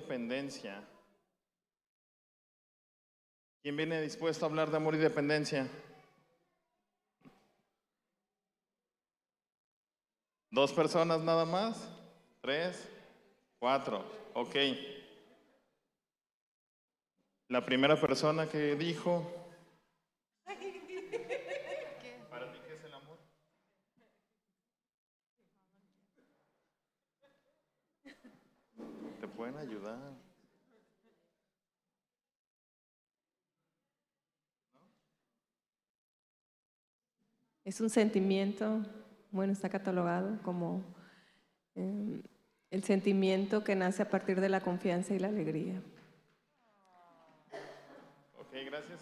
dependencia. ¿Quién viene dispuesto a hablar de amor y dependencia? ¿Dos personas nada más? ¿Tres? ¿Cuatro? Ok. La primera persona que dijo... ¿Para ti qué es el amor? Te pueden ayudar. Es un sentimiento, bueno, está catalogado como eh, el sentimiento que nace a partir de la confianza y la alegría. Ok, gracias.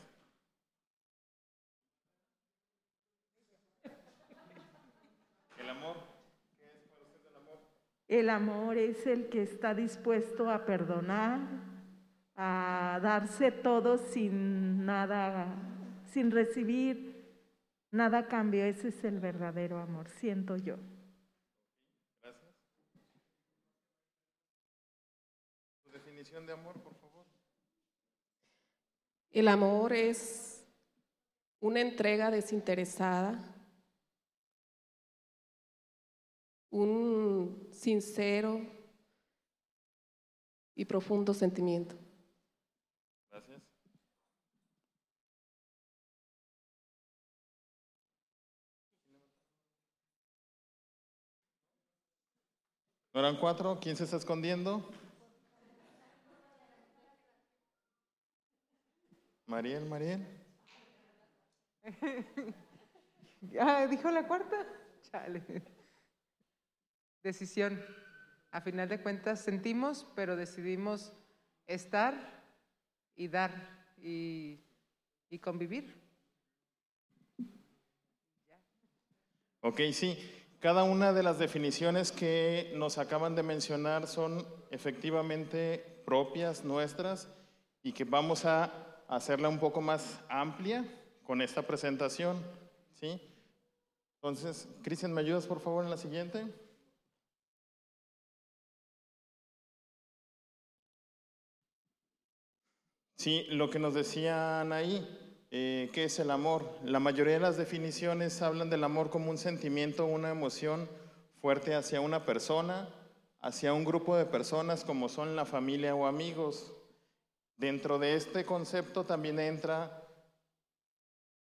El amor. ¿Qué es para usted el amor? El amor es el que está dispuesto a perdonar, a darse todo sin nada, sin recibir nada a cambio. Ese es el verdadero amor, siento yo. Gracias. ¿Tu definición de amor, por favor? El amor es una entrega desinteresada, un sincero y profundo sentimiento. Gracias. ¿No eran cuatro? ¿Quién se está escondiendo? Mariel, Mariel. Ah, ¿Dijo la cuarta? Chale. Decisión. A final de cuentas sentimos, pero decidimos estar y dar y, y convivir. Ok, sí. Cada una de las definiciones que nos acaban de mencionar son efectivamente propias nuestras y que vamos a hacerla un poco más amplia con esta presentación. ¿sí? Entonces, Cristian, ¿me ayudas por favor en la siguiente? Sí, lo que nos decían ahí, eh, ¿qué es el amor? La mayoría de las definiciones hablan del amor como un sentimiento, una emoción fuerte hacia una persona, hacia un grupo de personas como son la familia o amigos. Dentro de este concepto también entra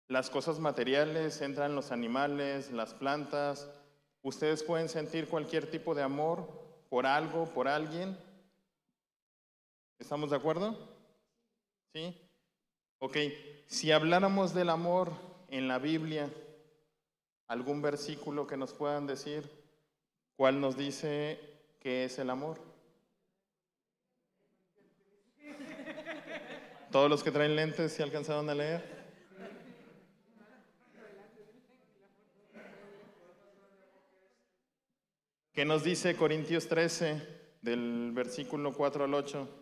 las cosas materiales, entran los animales, las plantas. Ustedes pueden sentir cualquier tipo de amor por algo, por alguien. ¿Estamos de acuerdo? ¿Sí? Ok, si habláramos del amor en la Biblia, algún versículo que nos puedan decir, ¿cuál nos dice qué es el amor? Todos los que traen lentes, ¿se alcanzaron a leer? ¿Qué nos dice Corintios 13, del versículo 4 al 8?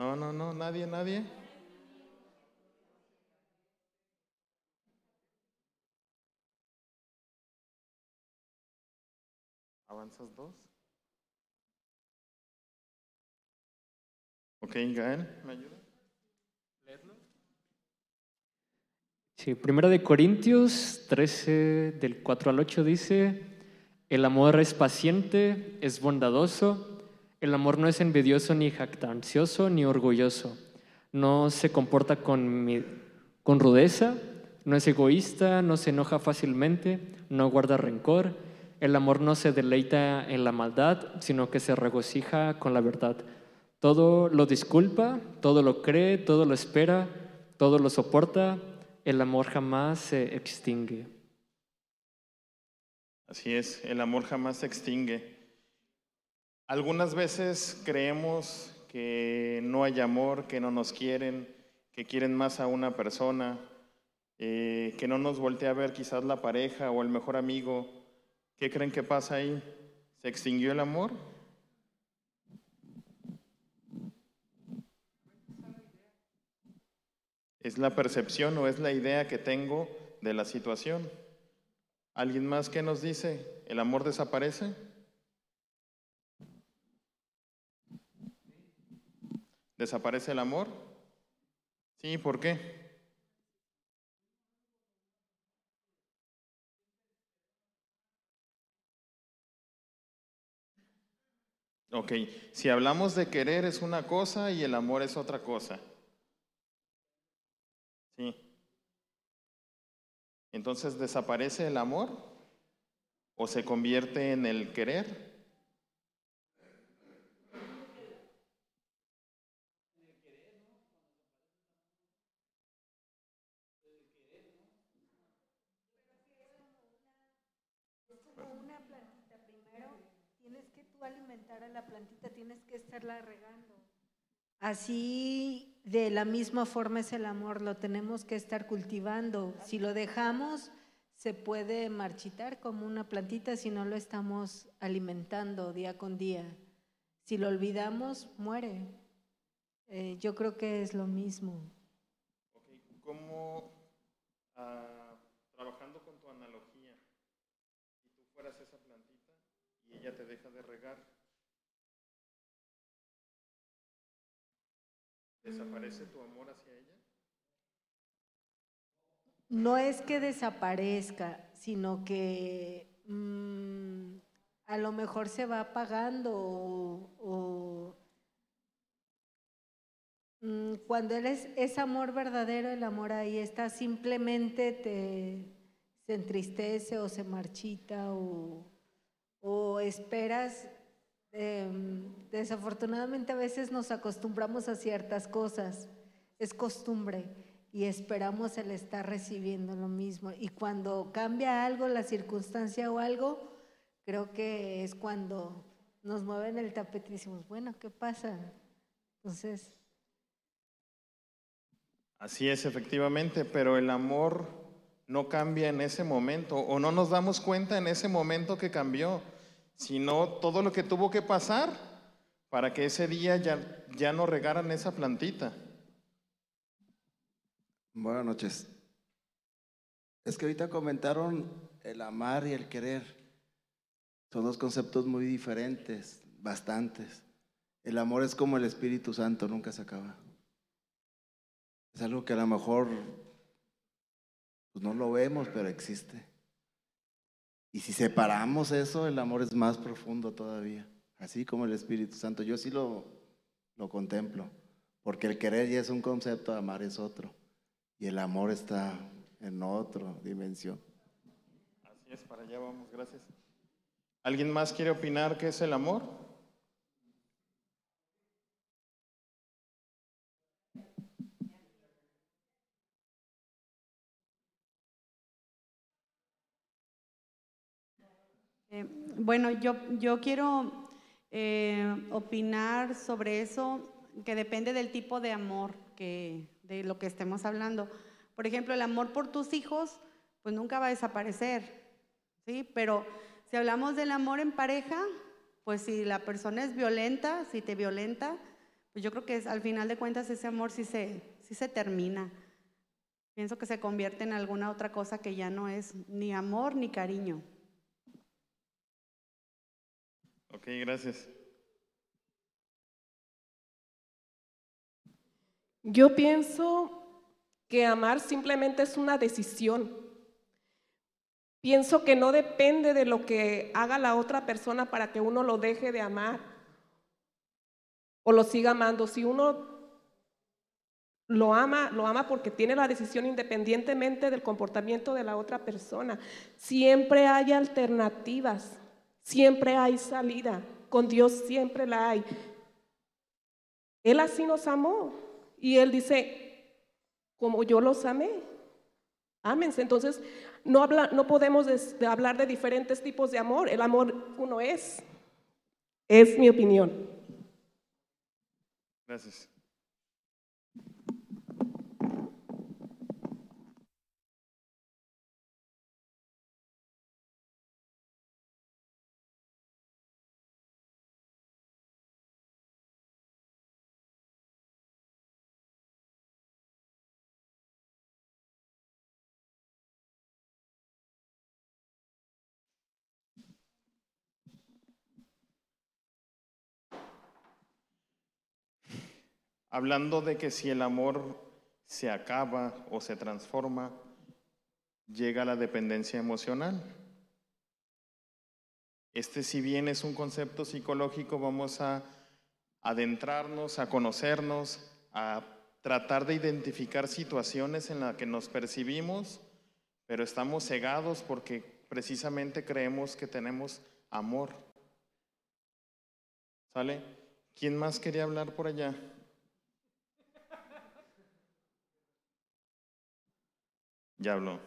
No, no, no, nadie, nadie. ¿Avanzas dos? Ok, Gael, ¿me ayuda? ¿Leerlo? Sí, Primera de Corintios 13, del 4 al 8 dice, el amor es paciente, es bondadoso, el amor no es envidioso ni jactancioso ni orgulloso, no se comporta con, con rudeza, no es egoísta, no se enoja fácilmente, no guarda rencor, el amor no se deleita en la maldad, sino que se regocija con la verdad. Todo lo disculpa, todo lo cree, todo lo espera, todo lo soporta, el amor jamás se extingue. Así es, el amor jamás se extingue. Algunas veces creemos que no hay amor, que no nos quieren, que quieren más a una persona, eh, que no nos voltea a ver quizás la pareja o el mejor amigo. ¿Qué creen que pasa ahí? ¿Se extinguió el amor? ¿Es la percepción o es la idea que tengo de la situación? ¿Alguien más que nos dice? ¿El amor desaparece? ¿Desaparece el amor? Sí, ¿por qué? Ok, si hablamos de querer es una cosa y el amor es otra cosa. Sí. Entonces, ¿desaparece el amor o se convierte en el querer? una plantita primero, tienes que tú alimentar a la plantita, tienes que estarla regando. Así, de la misma forma es el amor, lo tenemos que estar cultivando. Si lo dejamos, se puede marchitar como una plantita si no lo estamos alimentando día con día. Si lo olvidamos, muere. Eh, yo creo que es lo mismo. Ok, ¿cómo, ah, trabajando con tu analogía, si tú fueras esa plantita y ella te deja de regar, ¿desaparece tu amor hacia ella? No es que desaparezca, sino que mm, a lo mejor se va apagando o, mm, cuando eres es amor verdadero, el amor ahí está, simplemente te se entristece o se marchita o esperas. Em, desafortunadamente a veces nos acostumbramos a ciertas cosas, es costumbre y esperamos el estar recibiendo lo mismo. Y cuando cambia algo, la circunstancia o algo, creo que es cuando nos mueven el tapete y decimos, bueno, ¿qué pasa? Entonces, Así es, efectivamente, pero el amor no cambia en ese momento o no nos damos cuenta en ese momento que cambió, sino todo lo que tuvo que pasar para que ese día ya, ya no regaran esa plantita. Buenas noches. Es que ahorita comentaron el amar y el querer. Son dos conceptos muy diferentes, bastantes. El amor es como el Espíritu Santo, nunca se acaba. Es algo que a lo mejor pues, no lo vemos, pero existe. Y si separamos eso, el amor es más profundo todavía, así como el Espíritu Santo. Yo sí lo, lo contemplo, porque el querer ya es un concepto, amar es otro. Y el amor está en otra dimensión. Así es, para allá vamos, gracias. ¿Alguien más quiere opinar qué es el amor? Eh, bueno, yo, yo quiero eh, opinar sobre eso, que depende del tipo de amor que, de lo que estemos hablando. Por ejemplo, el amor por tus hijos, pues nunca va a desaparecer, ¿sí? Pero si hablamos del amor en pareja, pues si la persona es violenta, si te violenta, pues yo creo que es, al final de cuentas ese amor sí se, sí se termina. Pienso que se convierte en alguna otra cosa que ya no es ni amor ni cariño. Ok, gracias. Yo pienso que amar simplemente es una decisión. Pienso que no depende de lo que haga la otra persona para que uno lo deje de amar o lo siga amando. Si uno lo ama, lo ama porque tiene la decisión independientemente del comportamiento de la otra persona. Siempre hay alternativas, siempre hay salida. Con Dios siempre la hay. Él así nos amó y Él dice, como yo los amé, ámense. Entonces, no, habla, no podemos de hablar de diferentes tipos de amor. El amor uno es. Es mi opinión. Gracias. Hablando de que si el amor se acaba o se transforma, llega la dependencia emocional. Este, si bien es un concepto psicológico, vamos a adentrarnos, a conocernos, a tratar de identificar situaciones en las que nos percibimos, pero estamos cegados porque precisamente creemos que tenemos amor. ¿Sale? ¿Quién más quería hablar por allá? Ya habló.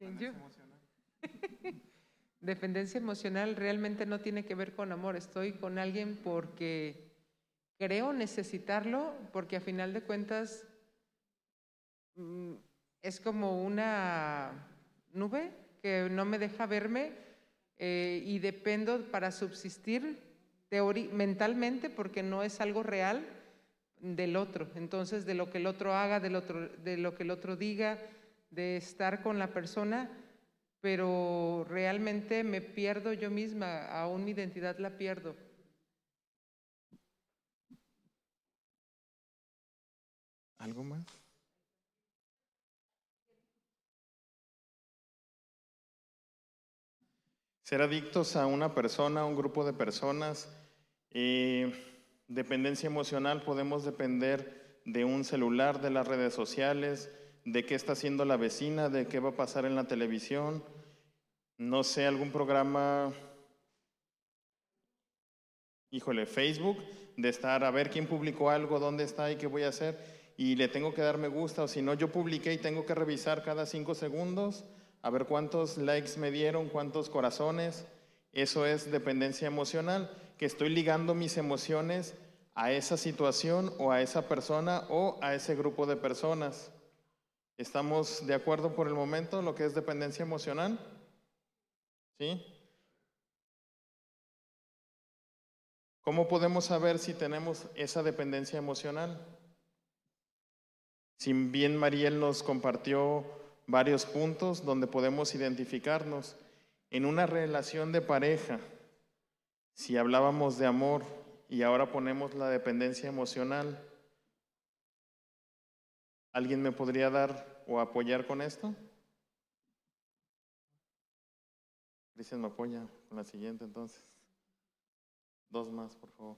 Dependencia emocional realmente no tiene que ver con amor. Estoy con alguien porque creo necesitarlo, porque a final de cuentas mm, es como una nube que no me deja verme eh, y dependo para subsistir mentalmente porque no es algo real del otro. Entonces, de lo que el otro haga, del otro, de lo que el otro diga, de estar con la persona, pero realmente me pierdo yo misma, aún mi identidad la pierdo. ¿Algo más? Ser adictos a una persona, a un grupo de personas. Eh, dependencia emocional, podemos depender de un celular, de las redes sociales, de qué está haciendo la vecina, de qué va a pasar en la televisión, no sé, algún programa, híjole, Facebook, de estar a ver quién publicó algo, dónde está y qué voy a hacer, y le tengo que dar me gusta, o si no, yo publiqué y tengo que revisar cada cinco segundos, a ver cuántos likes me dieron, cuántos corazones, eso es dependencia emocional, que estoy ligando mis emociones a esa situación o a esa persona o a ese grupo de personas. ¿Estamos de acuerdo por el momento lo que es dependencia emocional? ¿Sí? ¿Cómo podemos saber si tenemos esa dependencia emocional? Si bien Mariel nos compartió varios puntos donde podemos identificarnos en una relación de pareja, si hablábamos de amor y ahora ponemos la dependencia emocional, ¿Alguien me podría dar o apoyar con esto? Cristian me apoya con la siguiente entonces. Dos más, por favor.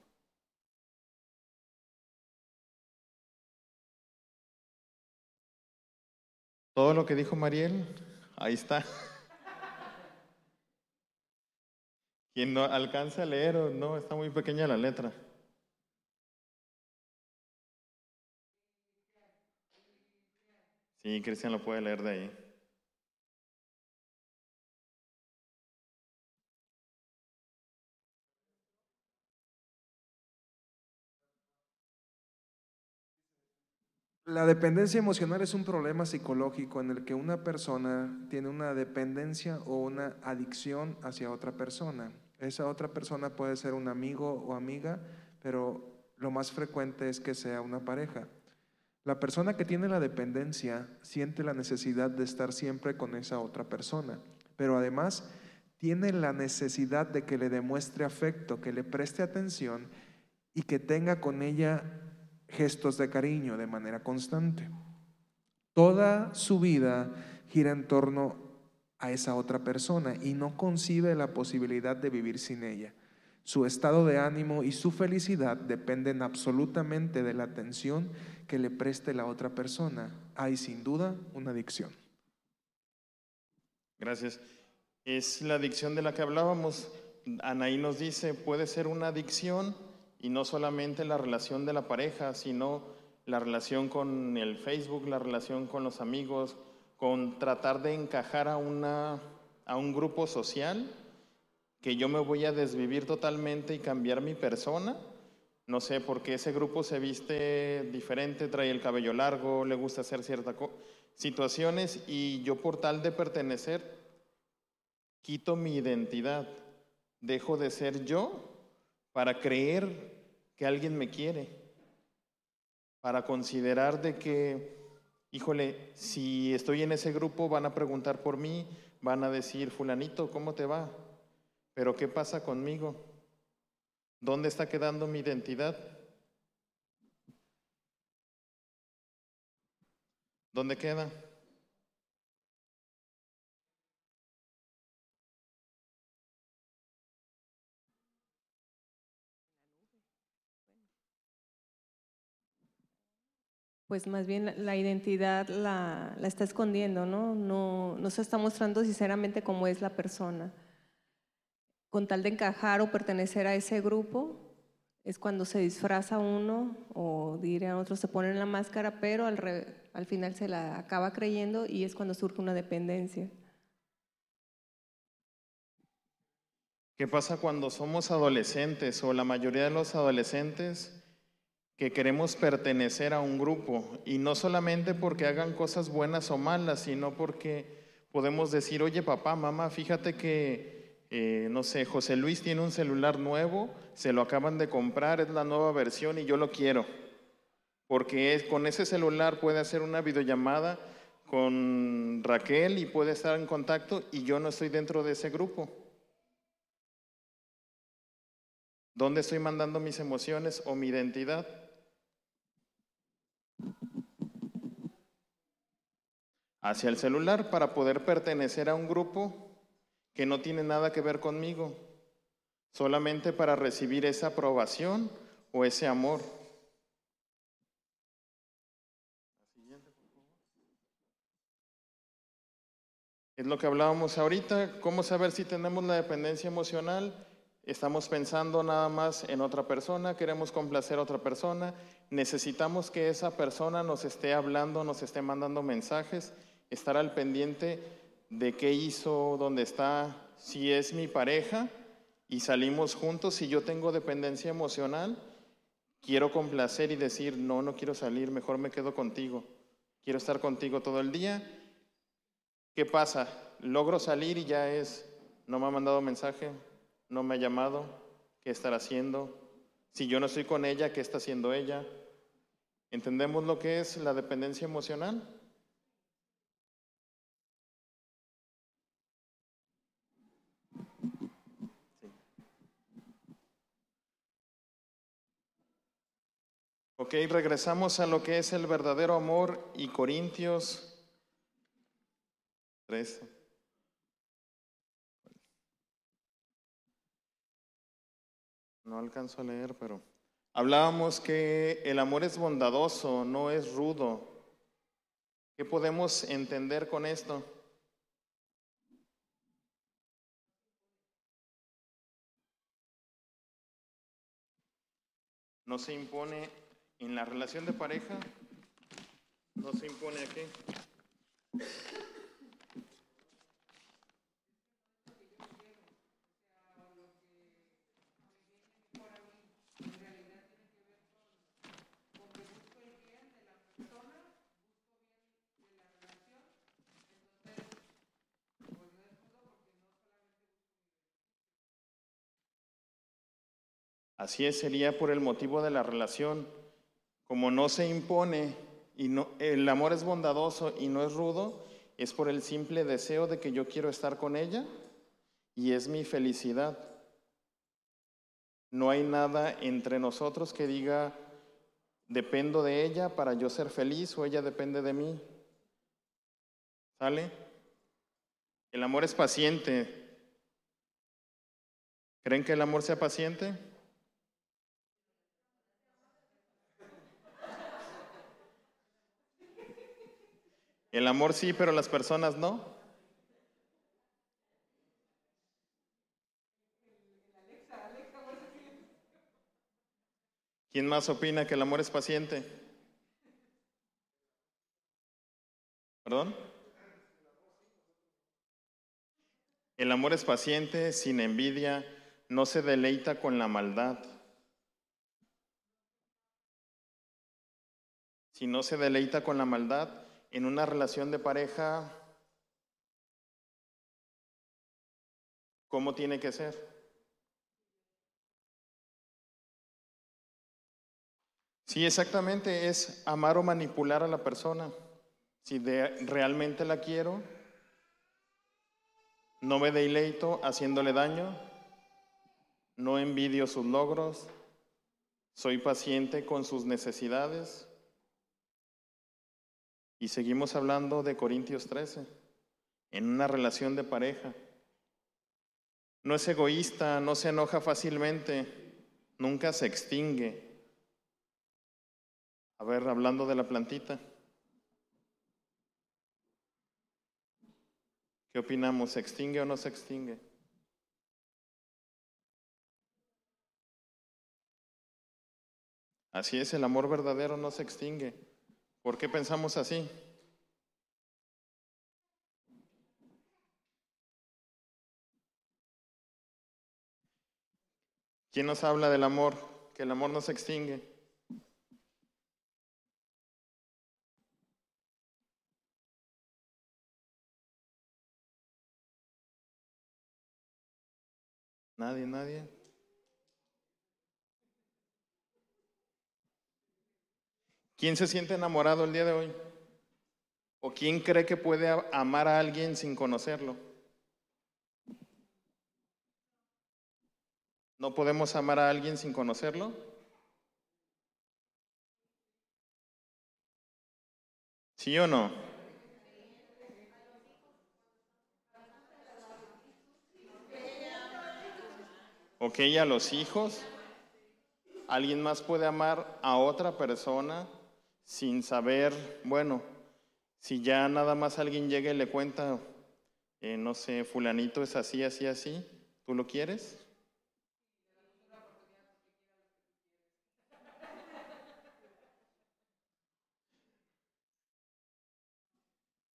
Todo lo que dijo Mariel, ahí está. Quien no alcanza a leer o no, está muy pequeña la letra. Sí, Cristian lo puede leer de ahí. La dependencia emocional es un problema psicológico en el que una persona tiene una dependencia o una adicción hacia otra persona. Esa otra persona puede ser un amigo o amiga, pero lo más frecuente es que sea una pareja. La persona que tiene la dependencia siente la necesidad de estar siempre con esa otra persona, pero además tiene la necesidad de que le demuestre afecto, que le preste atención y que tenga con ella gestos de cariño de manera constante. Toda su vida gira en torno a esa otra persona y no concibe la posibilidad de vivir sin ella. Su estado de ánimo y su felicidad dependen absolutamente de la atención que le preste la otra persona. Hay sin duda una adicción. Gracias. Es la adicción de la que hablábamos. Anaí nos dice, puede ser una adicción y no solamente la relación de la pareja, sino la relación con el Facebook, la relación con los amigos, con tratar de encajar a, una, a un grupo social que yo me voy a desvivir totalmente y cambiar mi persona. No sé, porque ese grupo se viste diferente, trae el cabello largo, le gusta hacer ciertas situaciones y yo por tal de pertenecer, quito mi identidad, dejo de ser yo para creer que alguien me quiere, para considerar de que, híjole, si estoy en ese grupo van a preguntar por mí, van a decir, fulanito, ¿cómo te va? Pero ¿qué pasa conmigo? ¿Dónde está quedando mi identidad? ¿Dónde queda? Pues más bien la- identidad la, está escondiendo, ¿no? ¿no? No se está mostrando sinceramente cómo es la persona. Con tal de encajar o pertenecer a ese grupo, es cuando se disfraza uno o dirían otros se ponen la máscara, pero al, al final se la acaba creyendo y es cuando surge una dependencia. ¿Qué pasa cuando somos adolescentes o la mayoría de los adolescentes que queremos pertenecer a un grupo? Y no solamente porque hagan cosas buenas o malas, sino porque podemos decir, oye papá, mamá, fíjate que, eh, no sé, José Luis tiene un celular nuevo, se lo acaban de comprar, es la nueva versión y yo lo quiero. Porque con ese celular puede hacer una videollamada con Raquel y puede estar en contacto y yo no estoy dentro de ese grupo. ¿Dónde estoy mandando mis emociones o mi identidad? Hacia el celular para poder pertenecer a un grupo que no tiene nada que ver conmigo, solamente para recibir esa aprobación o ese amor. Es lo que hablábamos ahorita, cómo saber si tenemos la dependencia emocional. Estamos pensando nada más en otra persona, queremos complacer a otra persona, necesitamos que esa persona nos esté hablando, nos esté mandando mensajes, estar al pendiente de qué hizo, dónde está, si es mi pareja y salimos juntos, si yo tengo dependencia emocional, quiero complacer y decir, no, no quiero salir, mejor me quedo contigo, quiero estar contigo todo el día. ¿Qué pasa? Logro salir y ya es, no me ha mandado mensaje, no me ha llamado, ¿qué estará haciendo? Si yo no estoy con ella, ¿qué está haciendo ella? ¿Entendemos lo que es la dependencia emocional? Ok, regresamos a lo que es el verdadero amor y Corintios 3. No alcanzo a leer, pero hablábamos que el amor es bondadoso, no es rudo. ¿Qué podemos entender con esto? No se impone en la relación de pareja, no se impone aquí. Así es, sería por el motivo de la relación. Como no se impone y no, el amor es bondadoso y no es rudo, es por el simple deseo de que yo quiero estar con ella y es mi felicidad. No hay nada entre nosotros que diga, dependo de ella para yo ser feliz o ella depende de mí. ¿Sale? El amor es paciente. ¿Creen que el amor sea paciente? El amor sí, pero las personas no. ¿Quién más opina que el amor es paciente? ¿Perdón? El amor es paciente, sin envidia, no se deleita con la maldad. Si no se deleita con la maldad, en una relación de pareja, ¿cómo tiene que ser? Sí, exactamente, es amar o manipular a la persona. Si realmente la quiero, no me deleito haciéndole daño, no envidio sus logros, soy paciente con sus necesidades. Y seguimos hablando de Corintios 13, en una relación de pareja. No es egoísta, no se enoja fácilmente, nunca se extingue. A ver, hablando de la plantita. ¿Qué opinamos? ¿Se extingue o no se extingue? Así es, el amor verdadero no se extingue. ¿Por qué pensamos así? ¿Quién nos habla del amor? Que el amor no se extingue. Nadie, nadie. ¿Quién se siente enamorado el día de hoy? ¿O quién cree que puede amar a alguien sin conocerlo? ¿No podemos amar a alguien sin conocerlo? ¿Sí o no? Ok, a los hijos. ¿Alguien más puede amar a otra persona sin saber, bueno, si ya nada más alguien llega y le cuenta, eh, no sé, fulanito es así, así, así, ¿tú lo quieres?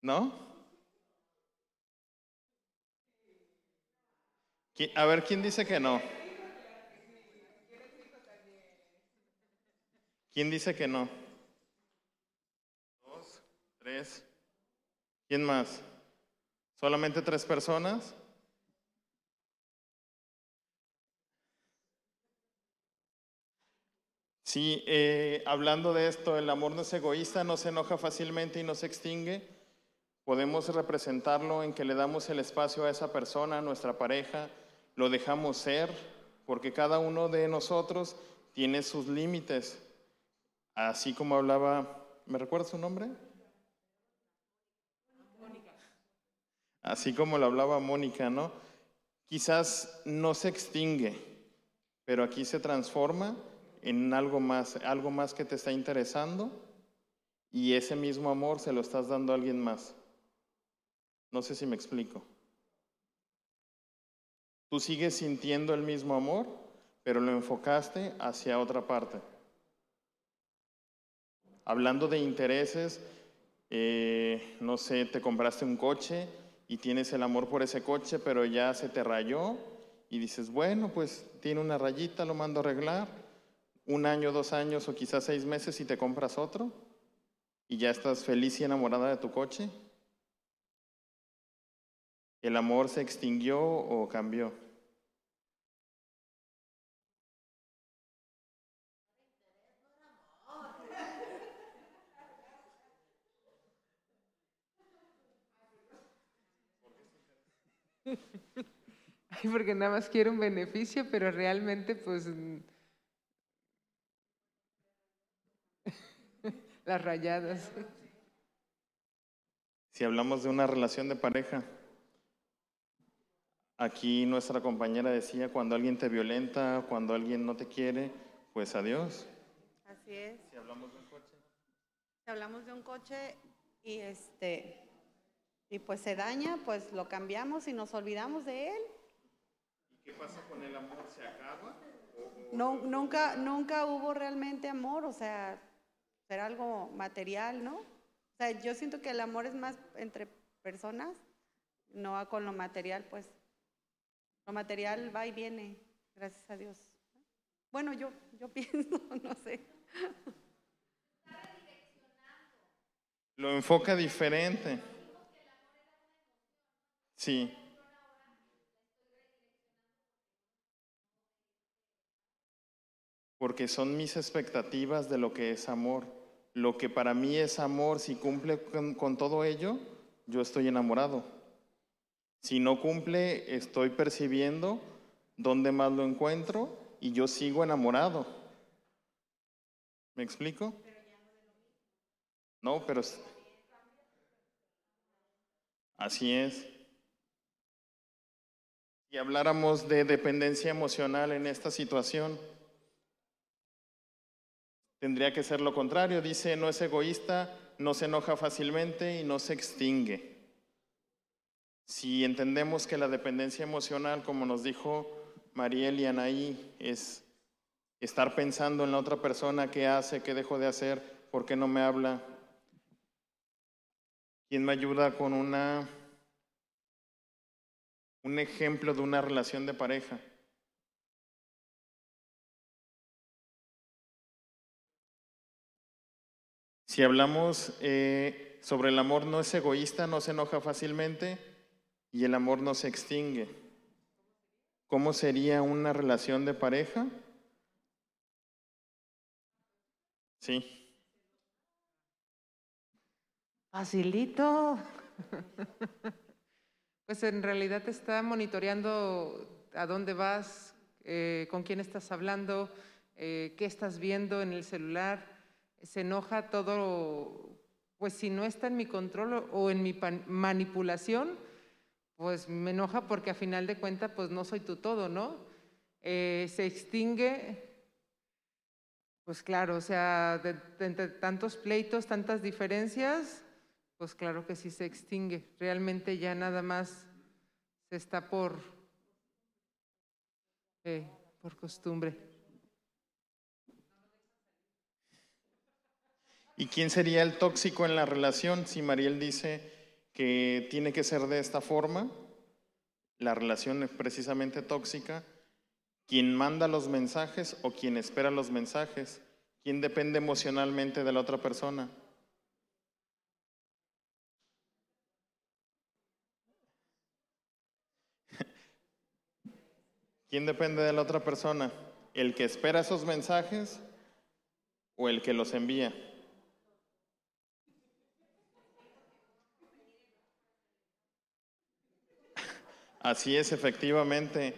¿No? A ver, ¿quién dice que no? ¿Quién dice que no? Tres. ¿Quién más? ¿Solamente tres personas? Sí, eh, hablando de esto, el amor no es egoísta, no se enoja fácilmente y no se extingue. Podemos representarlo en que le damos el espacio a esa persona, a nuestra pareja, lo dejamos ser, porque cada uno de nosotros tiene sus límites. Así como hablaba, ¿me recuerda su nombre? Así como lo hablaba Mónica, ¿no? Quizás no se extingue, pero aquí se transforma en algo más, algo más que te está interesando y ese mismo amor se lo estás dando a alguien más. No sé si me explico. Tú sigues sintiendo el mismo amor, pero lo enfocaste hacia otra parte. Hablando de intereses, eh, no sé, te compraste un coche y tienes el amor por ese coche, pero ya se te rayó y dices, bueno, pues tiene una rayita, lo mando a arreglar, un año, dos años o quizás seis meses y te compras otro y ya estás feliz y enamorada de tu coche. ¿El amor se extinguió o cambió? porque nada más quiero un beneficio, pero realmente pues las rayadas. Si hablamos de una relación de pareja, Aquí nuestra compañera decía, cuando alguien te violenta, cuando alguien no te quiere, pues adiós. Así es. Si hablamos de un coche. Si hablamos de un coche y este y pues se daña, pues lo cambiamos y nos olvidamos de él. ¿Y qué pasa con el amor? ¿Se acaba? no, nunca, nunca hubo realmente amor, o sea, era algo material, ¿no? O sea, yo siento que el amor es más entre personas, no con lo material, pues lo material va y viene, gracias a Dios. Bueno, yo, yo pienso, no sé. Lo enfoca diferente. Sí. Porque son mis expectativas de lo que es amor. Lo que para mí es amor, si cumple con, todo ello, yo estoy enamorado. Si no cumple, estoy percibiendo dónde más lo encuentro y yo sigo enamorado. ¿Me explico? No, pero Así es. Si habláramos de dependencia emocional en esta situación, tendría que ser lo contrario. Dice, no es egoísta, no se enoja fácilmente y no se extingue. Si entendemos que la dependencia emocional, como nos dijo Mariel y Anaí, es estar pensando en la otra persona, qué hace, qué dejo de hacer, por qué no me habla, quién me ayuda con una un ejemplo de una relación de pareja. Si hablamos eh, sobre el amor no es egoísta, no se enoja fácilmente y el amor no se extingue. ¿Cómo sería una relación de pareja? Sí. Facilito. Pues en realidad te está monitoreando a dónde vas, eh, con quién estás hablando, eh, qué estás viendo en el celular. Se enoja todo, pues si no está en mi control o en mi manipulación, pues me enoja porque a final de cuentas pues no soy tu todo, ¿no? Eh, se extingue, pues claro, o sea, de, entre tantos pleitos, tantas diferencias, pues claro que sí se extingue. Realmente ya nada más se está por, eh, por costumbre. ¿Y quién sería el tóxico en la relación? Si Mariel dice que tiene que ser de esta forma, la relación es precisamente tóxica. ¿Quién manda los mensajes o quien espera los mensajes? ¿Quién depende emocionalmente de la otra persona? ¿Quién depende de la otra persona? ¿El que espera esos mensajes o el que los envía? Así es, efectivamente,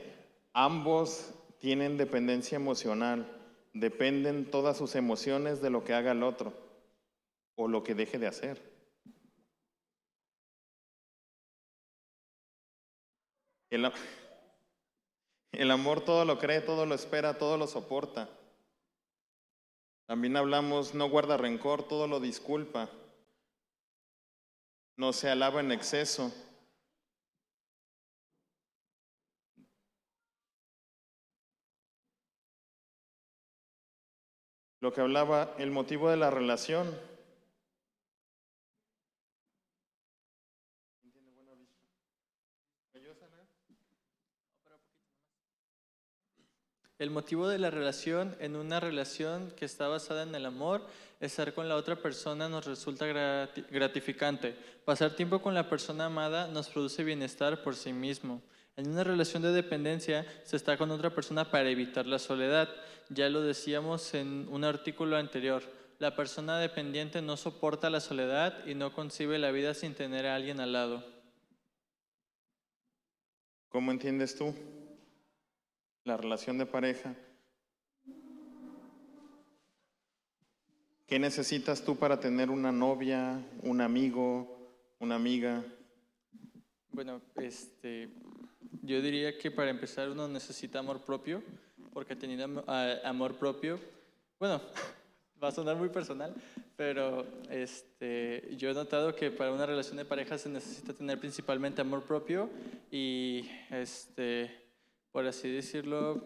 ambos tienen dependencia emocional, dependen todas sus emociones de lo que haga el otro o lo que deje de hacer. El, amor todo lo cree, todo lo espera, todo lo soporta. También hablamos, no guarda rencor, todo lo disculpa. No se alaba en exceso. Lo que hablaba, el motivo de la relación, El motivo de la relación en una relación que está basada en el amor, estar con la otra persona nos resulta gratificante. Pasar tiempo con la persona amada nos produce bienestar por sí mismo. En una relación de dependencia se está con otra persona para evitar la soledad. Ya lo decíamos en un artículo anterior. La persona dependiente no soporta la soledad y no concibe la vida sin tener a alguien al lado. ¿Cómo entiendes tú? la relación de pareja. ¿Qué necesitas tú para tener una novia, un amigo, una amiga? Bueno, este, yo diría que para empezar uno necesita amor propio, porque teniendo amor propio, bueno, va a sonar muy personal, pero este, yo he notado que para una relación de pareja se necesita tener principalmente amor propio y este, por así decirlo,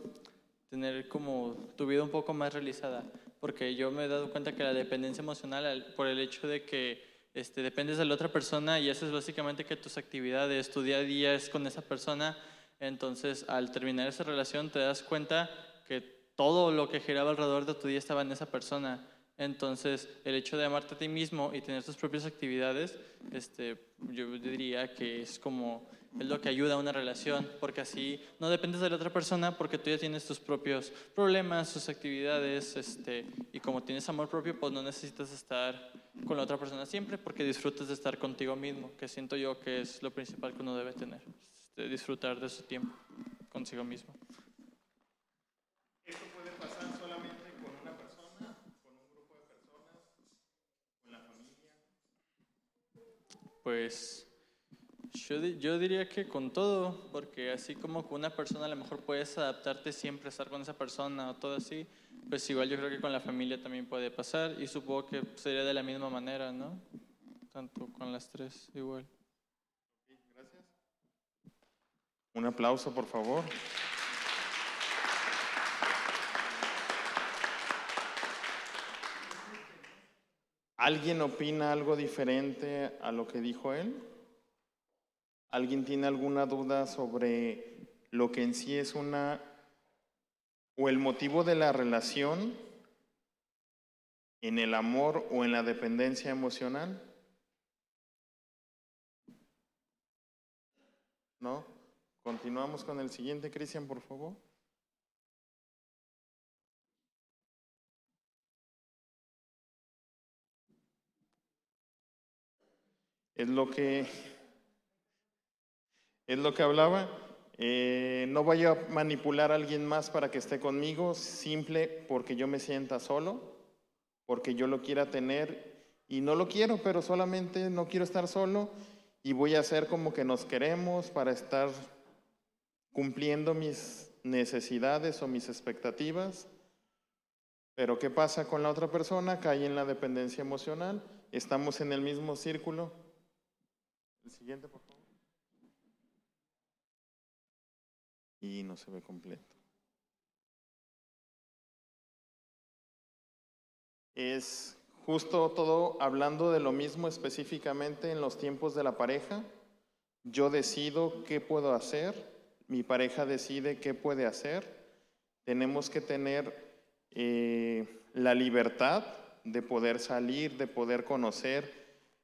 tener como tu vida un poco más realizada. Porque yo me he dado cuenta que la dependencia emocional, por el hecho de que este, dependes de la otra persona y haces básicamente que tus actividades, tu día a día es con esa persona, entonces al terminar esa relación te das cuenta que todo lo que giraba alrededor de tu día estaba en esa persona. Entonces, el hecho de amarte a ti mismo y tener tus propias actividades, este, yo diría que es como es lo que ayuda a una relación, porque así no dependes de la otra persona porque tú ya tienes tus propios problemas, tus actividades, este, y como tienes amor propio, pues no necesitas estar con la otra persona siempre porque disfrutas de estar contigo mismo, que siento yo que es lo principal que uno debe tener, este, disfrutar de su tiempo consigo mismo. ¿Esto puede pasar solamente con una persona, con un grupo de personas, con la familia? Pues Yo, yo diría que con todo, porque así como con una persona a lo mejor puedes adaptarte siempre a estar con esa persona o todo así, pues igual yo creo que con la familia también puede pasar y supongo que sería de la misma manera, ¿no? Tanto con las tres igual. Un aplauso, por favor. ¿Alguien opina algo diferente a lo que dijo él? ¿Alguien tiene alguna duda sobre lo que en sí es una o el motivo de la relación en el amor o en la dependencia emocional? ¿No? Continuamos con el siguiente, Cristian, por favor. Es lo que es lo que hablaba. Eh, no voy a manipular a alguien más para que esté conmigo, simple porque yo me sienta solo, porque yo lo quiera tener y no lo quiero, pero solamente no quiero estar solo y voy a hacer como que nos queremos para estar cumpliendo mis necesidades o mis expectativas. Pero ¿qué pasa con la otra persona? Cae en la dependencia emocional. Estamos en el mismo círculo. El siguiente, por favor. Y no se ve completo. Es justo todo hablando de lo mismo específicamente en los tiempos de la pareja. Yo decido qué puedo hacer, mi pareja decide qué puede hacer. Tenemos que tener eh, la libertad de poder salir, de poder conocer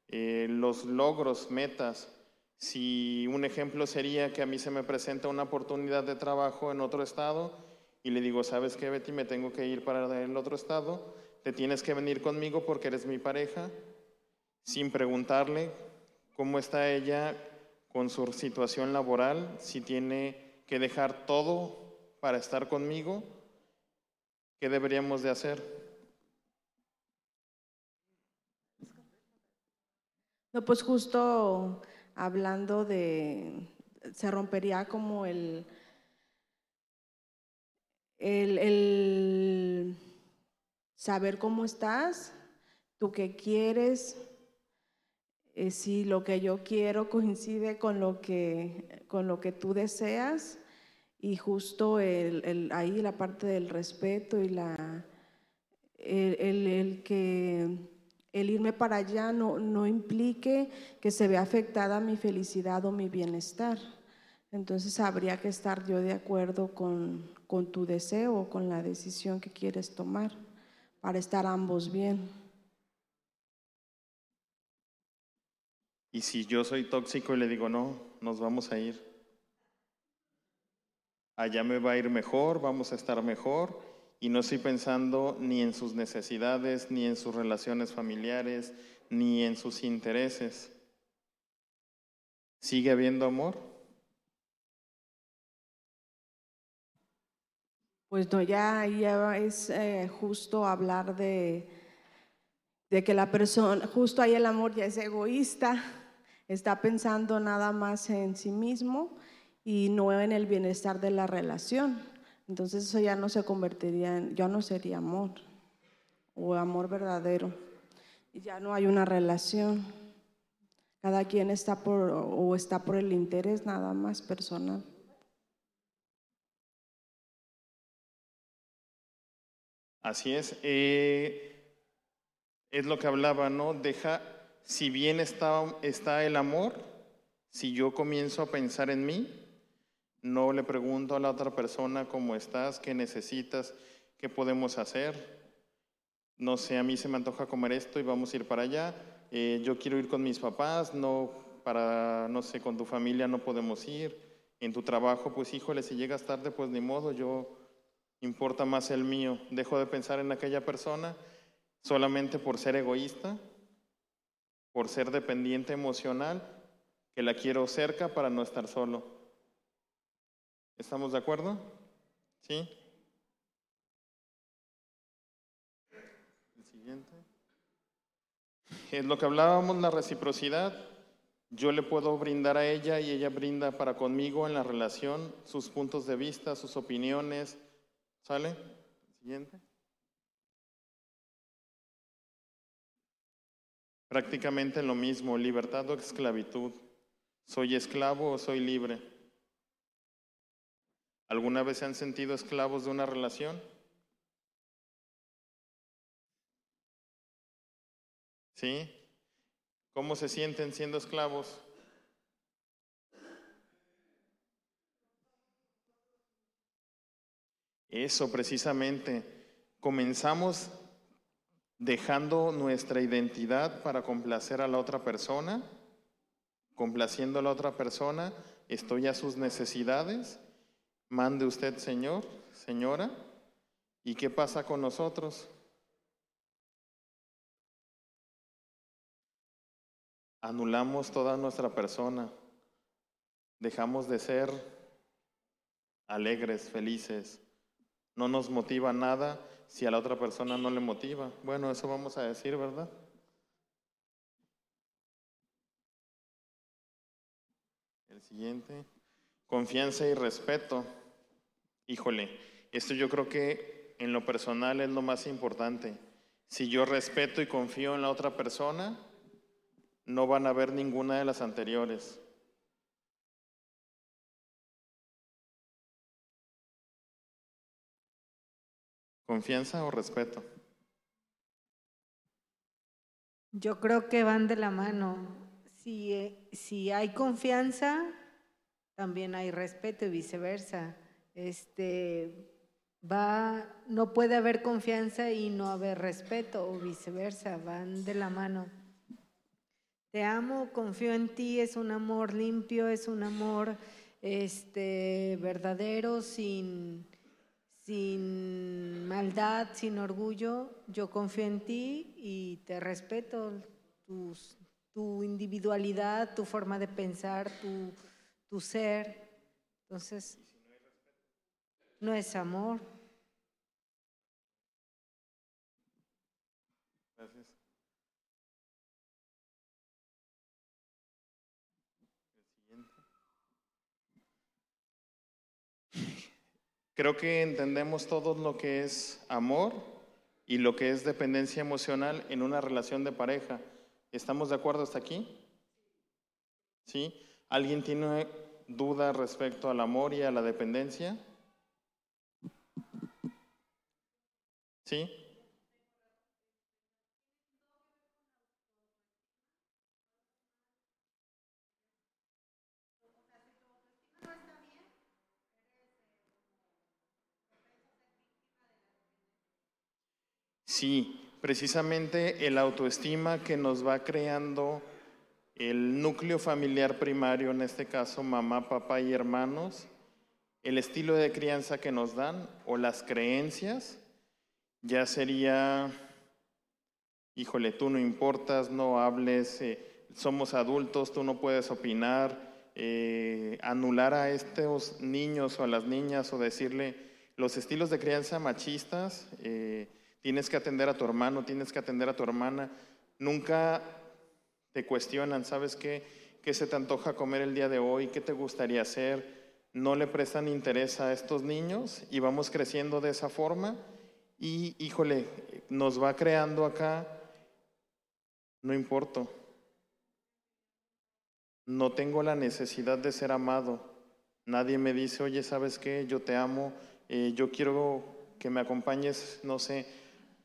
eh, los logros, metas. Si un ejemplo sería que a mí se me presenta una oportunidad de trabajo en otro estado y le digo, ¿sabes qué, Betty? Me tengo que ir para el otro estado, te tienes que venir conmigo porque eres mi pareja, sin preguntarle cómo está ella con su situación laboral, si tiene que dejar todo para estar conmigo, ¿qué deberíamos de hacer? No, pues justo hablando de, se rompería como el, el, el saber cómo estás, tú qué quieres, eh, si lo que yo quiero coincide con lo que, con lo que tú deseas y justo el, el- ahí la parte del respeto y la, el, el- que el irme para allá no, no implique que se vea afectada mi felicidad o mi bienestar. Entonces habría que estar yo de acuerdo con, con tu deseo o con la decisión que quieres tomar para estar ambos bien. Y si yo soy tóxico y le digo, no, nos vamos a ir. Allá me va a ir mejor, vamos a estar mejor y no estoy pensando ni en sus necesidades, ni en sus relaciones familiares, ni en sus intereses. ¿Sigue habiendo amor? Pues no, ya, ya es eh, justo hablar de, de que la persona, justo ahí el amor ya es egoísta, está pensando nada más en sí mismo y no en el bienestar de la relación. Entonces eso ya no se convertiría en, ya no sería amor o amor verdadero. Y ya no hay una relación. Cada quien está por o está por el interés nada más personal. Así es. eh, es lo que hablaba, ¿no? Deja, si bien está, está el amor, si yo comienzo a pensar en mí, no le pregunto a la otra persona cómo estás, qué necesitas, qué podemos hacer. No sé, a mí se me antoja comer esto y vamos a ir para allá. Eh, yo quiero ir con mis papás, no para, no sé, con tu familia no podemos ir. En tu trabajo, pues híjole, si llegas tarde, pues ni modo, yo importa más el mío. Dejo de pensar en aquella persona solamente por ser egoísta, por ser dependiente emocional, que la quiero cerca para no estar solo. ¿Estamos de acuerdo? ¿Sí? El siguiente. Es lo que hablábamos, la reciprocidad. Yo le puedo brindar a ella y ella brinda para conmigo en la relación sus puntos de vista, sus opiniones. ¿Sale? Siguiente. Prácticamente lo mismo, libertad o esclavitud. ¿Soy esclavo o soy libre? ¿Alguna vez se han sentido esclavos de una relación? ¿Sí? ¿Cómo se sienten siendo esclavos? Eso precisamente. Comenzamos dejando nuestra identidad para complacer a la otra persona, complaciendo a la otra persona, estoy a sus necesidades, mande usted Señor, señora, ¿y qué pasa con nosotros? anulamos toda nuestra persona, dejamos de ser alegres, felices, no nos motiva nada si a la otra persona no le motiva. Bueno, eso vamos a decir, ¿verdad? El siguiente, confianza y respeto. Híjole, esto yo creo que en lo personal es lo más importante. Si yo respeto y confío en la otra persona, no van a ver ninguna de las anteriores. ¿Confianza o respeto? Yo creo que van de la mano. Si, eh, si hay confianza, también hay respeto y viceversa. Este va, no puede haber confianza y no haber respeto o viceversa, van de la mano. Te amo, confío en ti, es un amor limpio, es un amor este, verdadero, sin, sin maldad, sin orgullo. Yo confío en ti y te respeto tu individualidad, tu forma de pensar, tu, tu ser. Entonces, no es amor. Creo que entendemos todo lo que es amor y lo que es dependencia emocional en una relación de pareja. ¿Estamos de acuerdo hasta aquí? ¿Sí? ¿Alguien tiene duda respecto al amor y a la dependencia? ¿Sí? Sí, precisamente el autoestima que nos va creando el núcleo familiar primario, en este caso mamá, papá y hermanos, el estilo de crianza que nos dan o las creencias, ya sería, híjole, tú no importas, no hables, eh, somos adultos, tú no puedes opinar, eh, anular a estos niños o a las niñas o decirle los estilos de crianza machistas. Eh, Tienes que atender a tu hermano, tienes que atender a tu hermana. Nunca te cuestionan, ¿sabes qué? ¿Qué se te antoja comer el día de hoy? ¿Qué te gustaría hacer? No le prestan interés a estos niños y vamos creciendo de esa forma y, híjole, nos va creando acá, no importa. No tengo la necesidad de ser amado. Nadie me dice, oye, ¿sabes qué? Yo te amo, eh, yo quiero que me acompañes, no sé,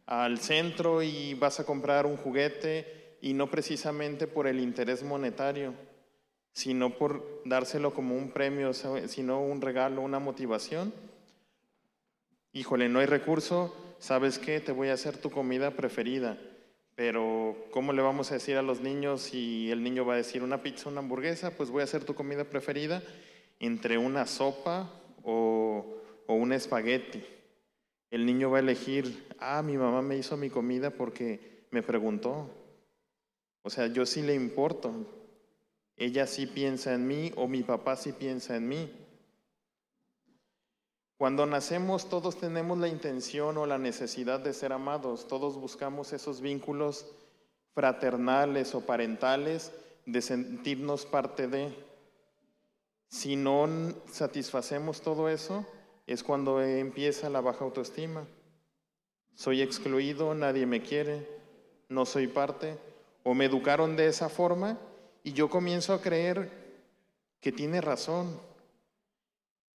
al centro y vas a comprar un juguete y no precisamente por el interés monetario, sino por dárselo como un premio, sino un regalo, una motivación. Híjole, no hay recurso, ¿sabes qué? Te voy a hacer tu comida preferida. Pero ¿cómo le vamos a decir a los niños si el niño va a decir una pizza, una hamburguesa? Pues voy a hacer tu comida preferida entre una sopa o, o un espagueti. El niño va a elegir, ah, mi mamá me hizo mi comida porque me preguntó. O sea, yo sí le importo. Ella sí piensa en mí o mi papá sí piensa en mí. Cuando nacemos todos tenemos la intención o la necesidad de ser amados, todos buscamos esos vínculos fraternales o parentales de sentirnos parte de. Si no satisfacemos todo eso, es cuando empieza la baja autoestima. Soy excluido, nadie me quiere, no soy parte, o me educaron de esa forma y yo comienzo a creer que tiene razón,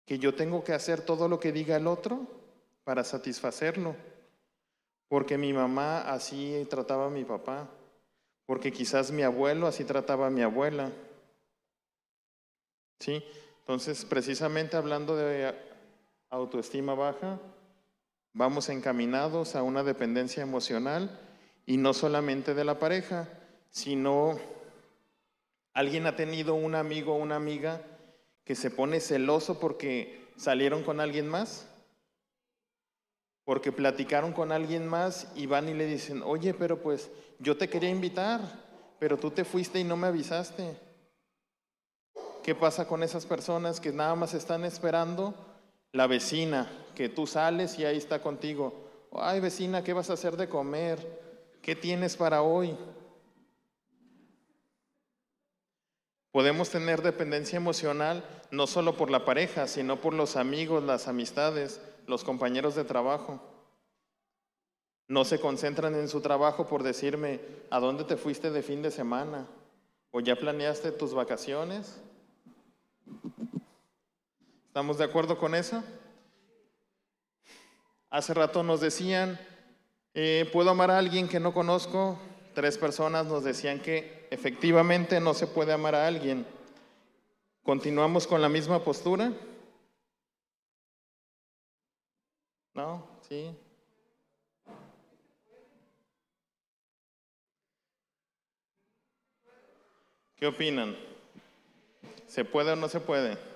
que yo tengo que hacer todo lo que diga el otro para satisfacerlo, porque mi mamá así trataba a mi papá, porque quizás mi abuelo así trataba a mi abuela. ¿Sí? Entonces, precisamente hablando de autoestima baja, vamos encaminados a una dependencia emocional y no solamente de la pareja, sino alguien ha tenido un amigo o una amiga que se pone celoso porque salieron con alguien más, porque platicaron con alguien más y van y le dicen, oye, pero pues yo te quería invitar, pero tú te fuiste y no me avisaste. ¿Qué pasa con esas personas que nada más están esperando la vecina, que tú sales y ahí está contigo? Ay, vecina, ¿qué vas a hacer de comer? ¿Qué tienes para hoy? Podemos tener dependencia emocional no solo por la pareja, sino por los amigos, las amistades, los compañeros de trabajo. No se concentran en su trabajo por decirme, ¿a dónde te fuiste de fin de semana? ¿O ya planeaste tus vacaciones? ¿Estamos de acuerdo con eso? Hace rato nos decían, eh, ¿puedo amar a alguien que no conozco? Tres personas nos decían que efectivamente no se puede amar a alguien. ¿Continuamos con la misma postura? ¿No? ¿Sí? ¿Qué opinan? ¿Se puede o no se puede?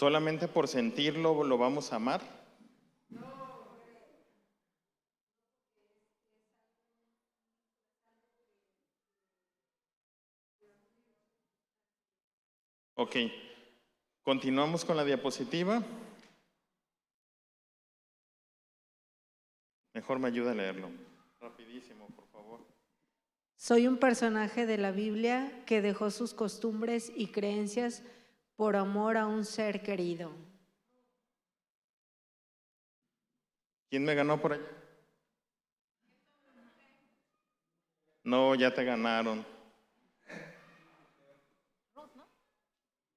¿Solamente por sentirlo lo vamos a amar? Ok, continuamos con la diapositiva. Mejor me ayuda a leerlo. Rapidísimo, por favor. Soy un personaje de la Biblia que dejó sus costumbres y creencias por amor a un ser querido. ¿Quién me ganó por allá? No, ya te ganaron. Ruth, ¿no?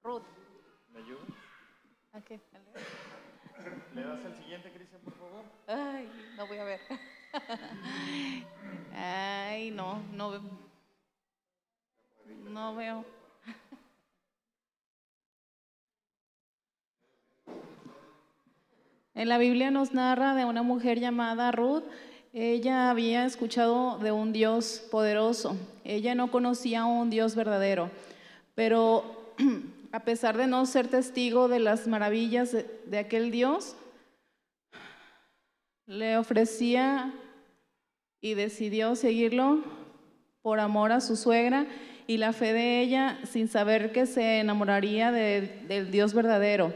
Ruth. ¿Me ayudas? Okay. ¿Le das el siguiente, Cristian, por favor? Ay, no voy a ver. Ay, no, no veo. No veo. En la Biblia nos narra de una mujer llamada Ruth. Ella había escuchado de un Dios poderoso. Ella no conocía a un Dios verdadero, pero a pesar de no ser testigo de las maravillas de, aquel Dios, le ofrecía y decidió seguirlo por amor a su suegra y la fe de ella sin saber que se enamoraría de- del Dios verdadero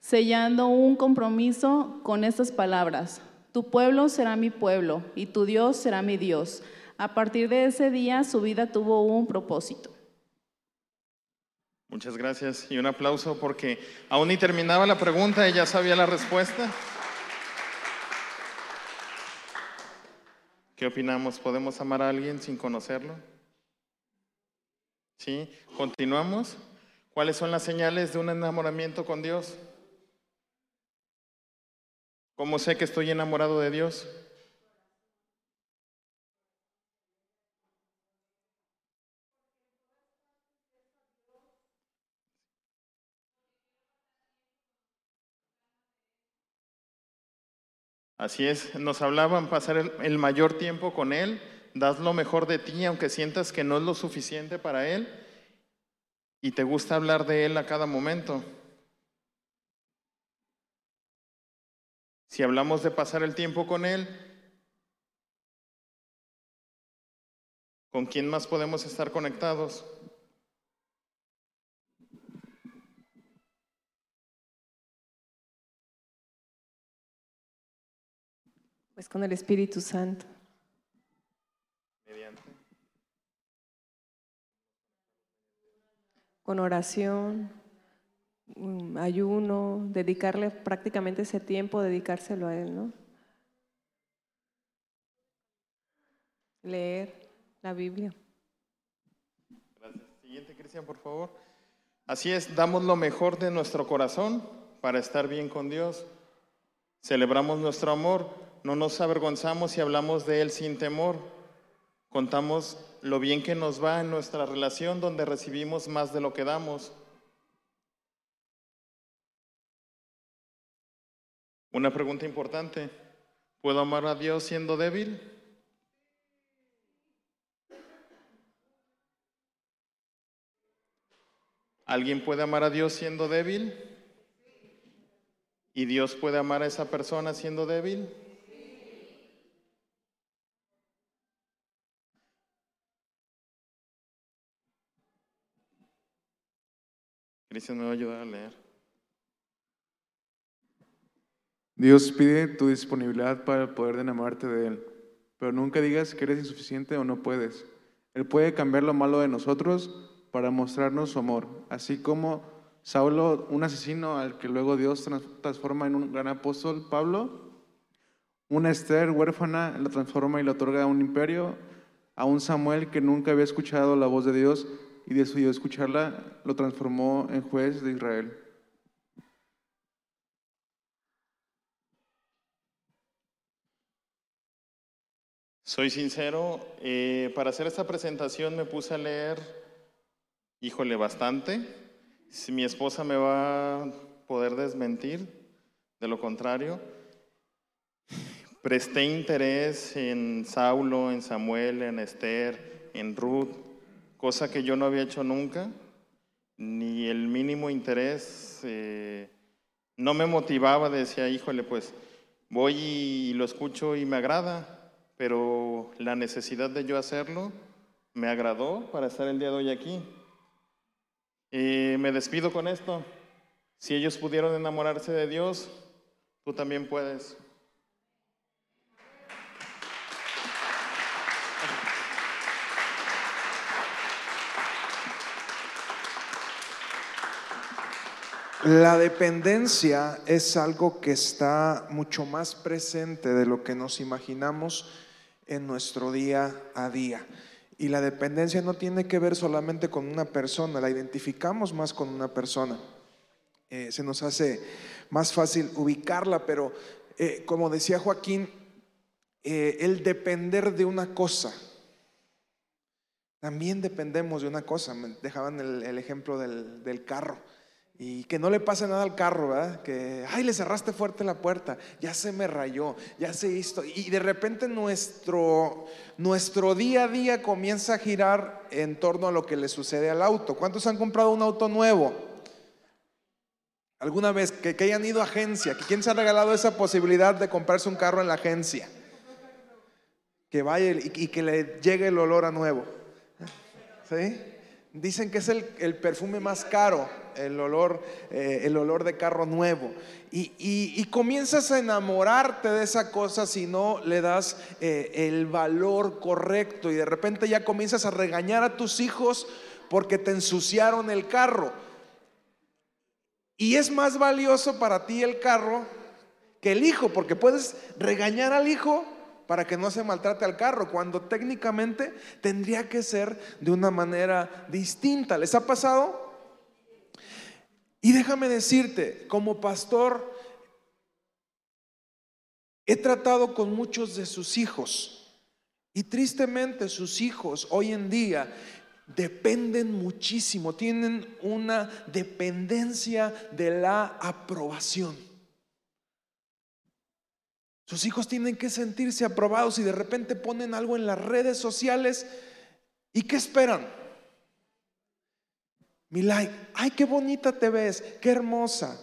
sellando un compromiso con estas palabras. Tu pueblo será mi pueblo y tu Dios será mi Dios. A partir de ese día su vida tuvo un propósito. Muchas gracias y un aplauso porque aún ni terminaba la pregunta y ya sabía la respuesta. ¿Qué opinamos? ¿Podemos amar a alguien sin conocerlo? ¿Sí? ¿Continuamos? ¿Cuáles son las señales de un enamoramiento con Dios? ¿Cómo sé que estoy enamorado de Dios? Así es, nos hablaban pasar el, el mayor tiempo con Él, das lo mejor de ti aunque sientas que no es lo suficiente para Él y te gusta hablar de Él a cada momento. Si hablamos de pasar el tiempo con Él, ¿con quién más podemos estar conectados? Pues con el Espíritu Santo. Mediante. Con oración, ayuno, dedicarle prácticamente ese tiempo, dedicárselo a Él, ¿no? Leer la Biblia. Gracias. Siguiente, Cristian, por favor. Así es, damos lo mejor de nuestro corazón para estar bien con Dios. Celebramos nuestro amor, no nos avergonzamos y hablamos de Él sin temor. Contamos lo bien que nos va en nuestra relación donde recibimos más de lo que damos. Una pregunta importante. ¿Puedo amar a Dios siendo débil? ¿Alguien puede amar a Dios siendo débil? ¿Y Dios puede amar a esa persona siendo débil? Cristian me va a ayudar a leer. Dios pide tu disponibilidad para poder de enamorarte de Él, pero nunca digas que eres insuficiente o no puedes. Él puede cambiar lo malo de nosotros para mostrarnos su amor, así como Saulo, un asesino al que luego Dios transforma en un gran apóstol, Pablo, una Esther huérfana la transforma y le otorga un imperio, a un Samuel que nunca había escuchado la voz de Dios y decidió escucharla, lo transformó en juez de Israel. Soy sincero, eh, para hacer esta presentación me puse a leer, híjole, bastante. Si mi esposa me va a poder desmentir, de lo contrario, presté interés en Saulo, en Samuel, en Esther, en Ruth, cosa que yo no había hecho nunca, ni el mínimo interés, eh, no me motivaba, decía, híjole, pues voy y lo escucho y me agrada, pero la necesidad de yo hacerlo me agradó para estar el día de hoy aquí. Eh, me despido con esto. Si ellos pudieron enamorarse de Dios, tú también puedes. La dependencia es algo que está mucho más presente de lo que nos imaginamos en nuestro día a día. Y la dependencia no tiene que ver solamente con una persona, la identificamos más con una persona. Eh, se nos hace más fácil ubicarla, pero eh, como decía Joaquín, eh, el depender de una cosa, también dependemos de una cosa. Me dejaban el, el ejemplo del, del carro. Y que no le pase nada al carro, ¿verdad? Que, ay, le cerraste fuerte la puerta, ya se me rayó, ya se hizo. Y de repente nuestro, nuestro día a día comienza a girar en torno a lo que le sucede al auto. ¿Cuántos han comprado un auto nuevo? ¿Alguna vez que, hayan ido a agencia? ¿Quién se ha regalado esa posibilidad de comprarse un carro en la agencia? Que vaya y, y que le llegue el olor a nuevo. ¿Sí? Dicen que es el, el perfume más caro, el olor, eh, el olor de carro nuevo. Y, y, comienzas a enamorarte de esa cosa si no le das eh, el valor correcto. Y de repente ya comienzas a regañar a tus hijos porque te ensuciaron el carro. Y es más valioso para ti el carro que el hijo, porque puedes regañar al hijo para que no se maltrate al carro, cuando técnicamente tendría que ser de una manera distinta. ¿Les ha pasado? Y déjame decirte, como pastor, he tratado con muchos de sus hijos y tristemente sus hijos hoy en día dependen muchísimo, tienen una dependencia de la aprobación. Sus hijos tienen que sentirse aprobados y de repente ponen algo en las redes sociales. ¿Y qué esperan? Mi like, ay, qué bonita te ves, qué hermosa.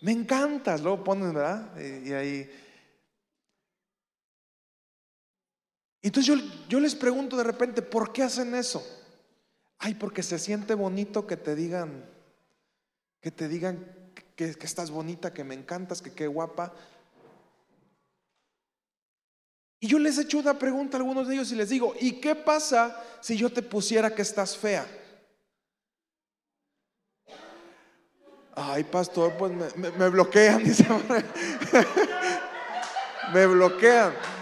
Me encantas, luego ponen, ¿verdad? Y, y ahí. Entonces yo, yo les pregunto de repente, ¿por qué hacen eso? Ay, porque se siente bonito que te digan, que te digan que, que estás bonita, que me encantas, que qué guapa. Y yo les he hecho una pregunta a algunos de ellos y les digo, ¿y qué pasa si yo te pusiera que estás fea? Ay, pastor, pues me, me- bloquean, dice. me bloquean.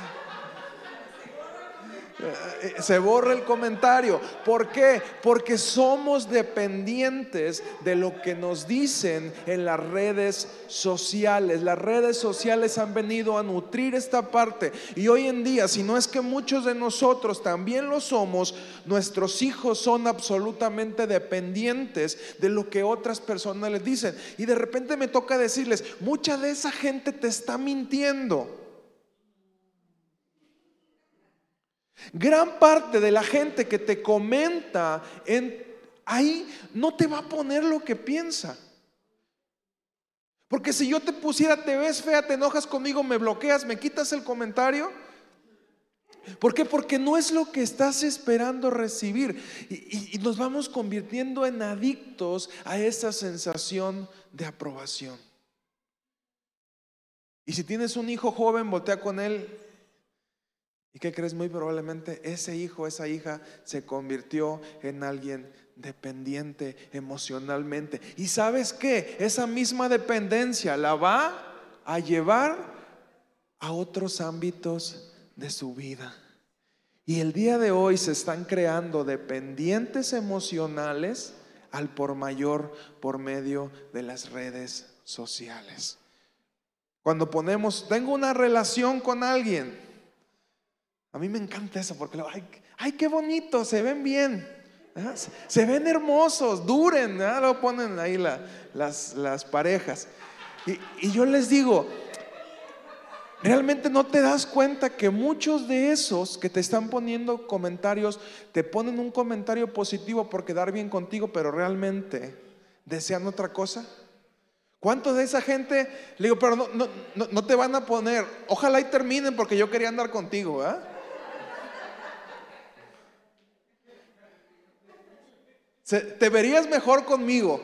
Eh, Se borra el comentario. ¿Por qué? Porque somos dependientes de lo que nos dicen en las redes sociales. Las redes sociales han venido a nutrir esta parte. Y hoy en día, si no es que muchos de nosotros también lo somos, nuestros hijos son absolutamente dependientes de lo que otras personas les dicen. Y de repente me toca decirles, mucha de esa gente te está mintiendo. Gran parte de la gente que te comenta en ahí no te va a poner lo que piensa. Porque si yo te pusiera te ves fea, te enojas conmigo, me bloqueas, me quitas el comentario. ¿Por qué? Porque no es lo que estás esperando recibir. Y, y- y nos vamos convirtiendo en adictos a esa sensación de aprobación. Y si tienes un hijo joven, voltea con él ¿Y qué crees? Muy probablemente ese hijo, esa hija se convirtió en alguien dependiente emocionalmente. ¿Y sabes qué? Esa misma dependencia la va a llevar a otros ámbitos de su vida. Y el día de hoy se están creando dependientes emocionales al por mayor por medio de las redes sociales. Cuando ponemos, tengo una relación con alguien, a mí me encanta eso porque, ay, ay, qué bonito, se ven bien, se, ven hermosos, duren, ¿verdad? lo ponen ahí la- las, las parejas. Y, y yo les digo, realmente no te das cuenta que muchos de esos que te están poniendo comentarios, te ponen un comentario positivo por quedar bien contigo, pero realmente desean otra cosa. ¿Cuántos de esa gente, le digo, pero no, no, no, no te van a poner, ojalá y terminen porque yo quería andar contigo, ¿verdad? Te verías mejor conmigo.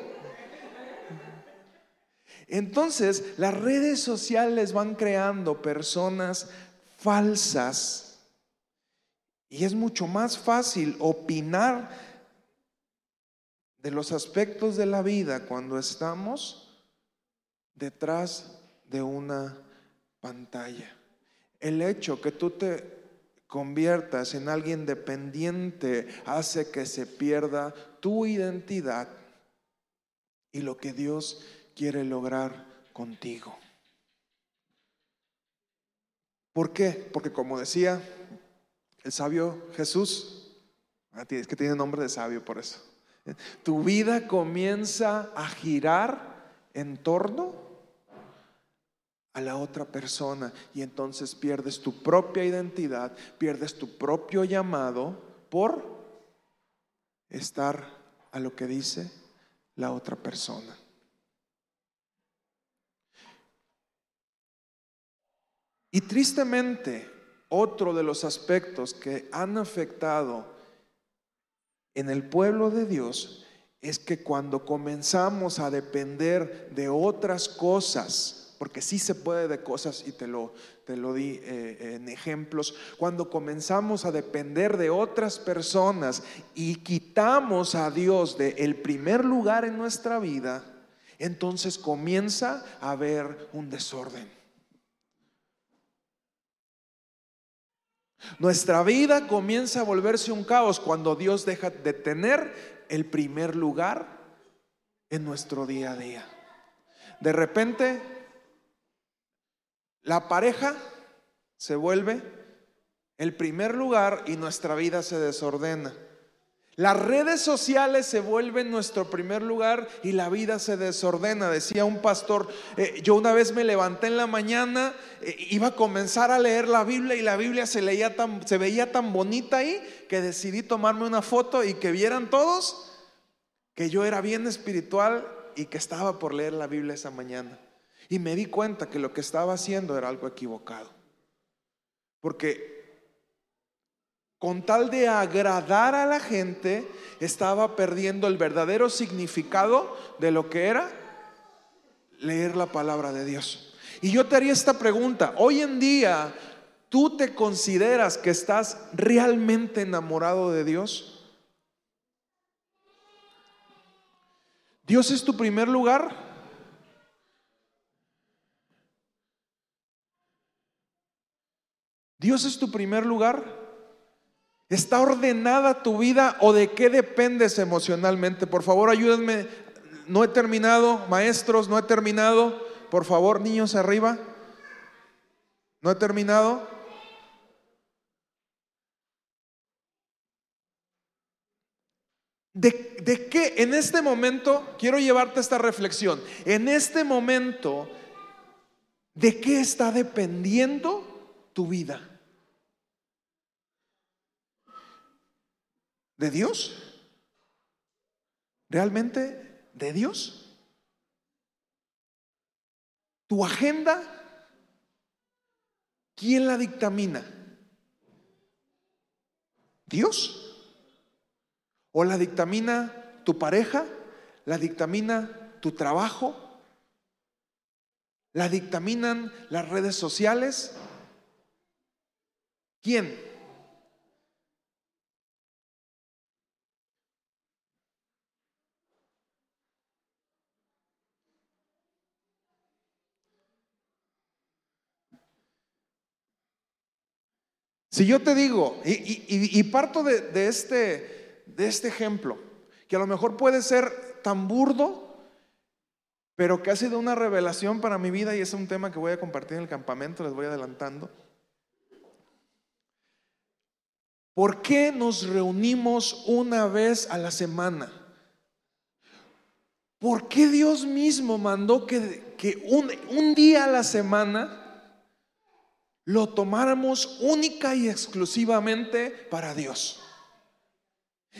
Entonces, las redes sociales van creando personas falsas y es mucho más fácil opinar de los aspectos de la vida cuando estamos detrás de una pantalla. El hecho que tú te conviertas en alguien dependiente hace que se pierda tu identidad y lo que Dios quiere lograr contigo. ¿Por qué? Porque como decía el sabio Jesús, ah, es que tiene nombre de sabio por eso, tu vida comienza a girar en torno a la otra persona y entonces pierdes tu propia identidad, pierdes tu propio llamado por estar a lo que dice la otra persona. Y tristemente, otro de los aspectos que han afectado en el pueblo de Dios es que cuando comenzamos a depender de otras cosas, porque sí se puede de cosas y te lo, te lo di eh, en ejemplos, cuando comenzamos a depender de otras personas y quitamos a Dios del el primer lugar en nuestra vida, entonces comienza a haber un desorden. Nuestra vida comienza a volverse un caos cuando Dios deja de tener el primer lugar en nuestro día a día. De repente, la pareja se vuelve el primer lugar y nuestra vida se desordena. Las redes sociales se vuelven nuestro primer lugar y la vida se desordena. Decía un pastor, eh, yo una vez me levanté en la mañana, eh, iba a comenzar a leer la Biblia y la Biblia se, veía tan bonita ahí que decidí tomarme una foto y que vieran todos que yo era bien espiritual y que estaba por leer la Biblia esa mañana. Y me di cuenta que lo que estaba haciendo era algo equivocado. Porque con tal de agradar a la gente, estaba perdiendo el verdadero significado de lo que era leer la palabra de Dios. Y yo te haría esta pregunta, hoy en día, ¿tú te consideras que estás realmente enamorado de Dios? ¿Dios es tu primer lugar? ¿Dios es tu primer lugar? ¿Está ordenada tu vida o de qué dependes emocionalmente? Por favor, ayúdenme. No he terminado, maestros, no he terminado. Por favor, niños arriba. No he terminado. ¿De, ¿De, qué en este momento, quiero llevarte esta reflexión, en este momento, ¿de qué está dependiendo tu vida? ¿De Dios? ¿Realmente de Dios? ¿Tu agenda? ¿Quién la dictamina? ¿Dios? ¿O la dictamina tu pareja? ¿La dictamina tu trabajo? ¿La dictaminan las redes sociales? ¿Quién? Si yo te digo, y, parto de, este, de este ejemplo, que a lo mejor puede ser tan burdo, pero que ha sido una revelación para mi vida y es un tema que voy a compartir en el campamento, les voy adelantando. ¿Por qué nos reunimos una vez a la semana? ¿Por qué Dios mismo mandó que, un día a la semana lo tomáramos única y exclusivamente para Dios.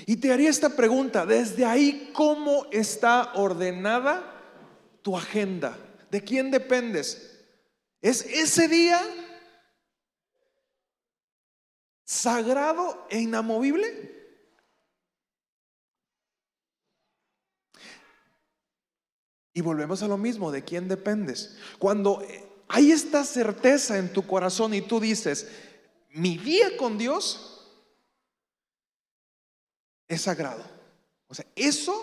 Y te haría esta pregunta, desde ahí, ¿cómo está ordenada tu agenda? ¿De quién dependes? ¿Es ese día sagrado e inamovible? Y volvemos a lo mismo, ¿de quién dependes? Cuando hay esta certeza en tu corazón y tú dices, mi día con Dios es sagrado. O sea, eso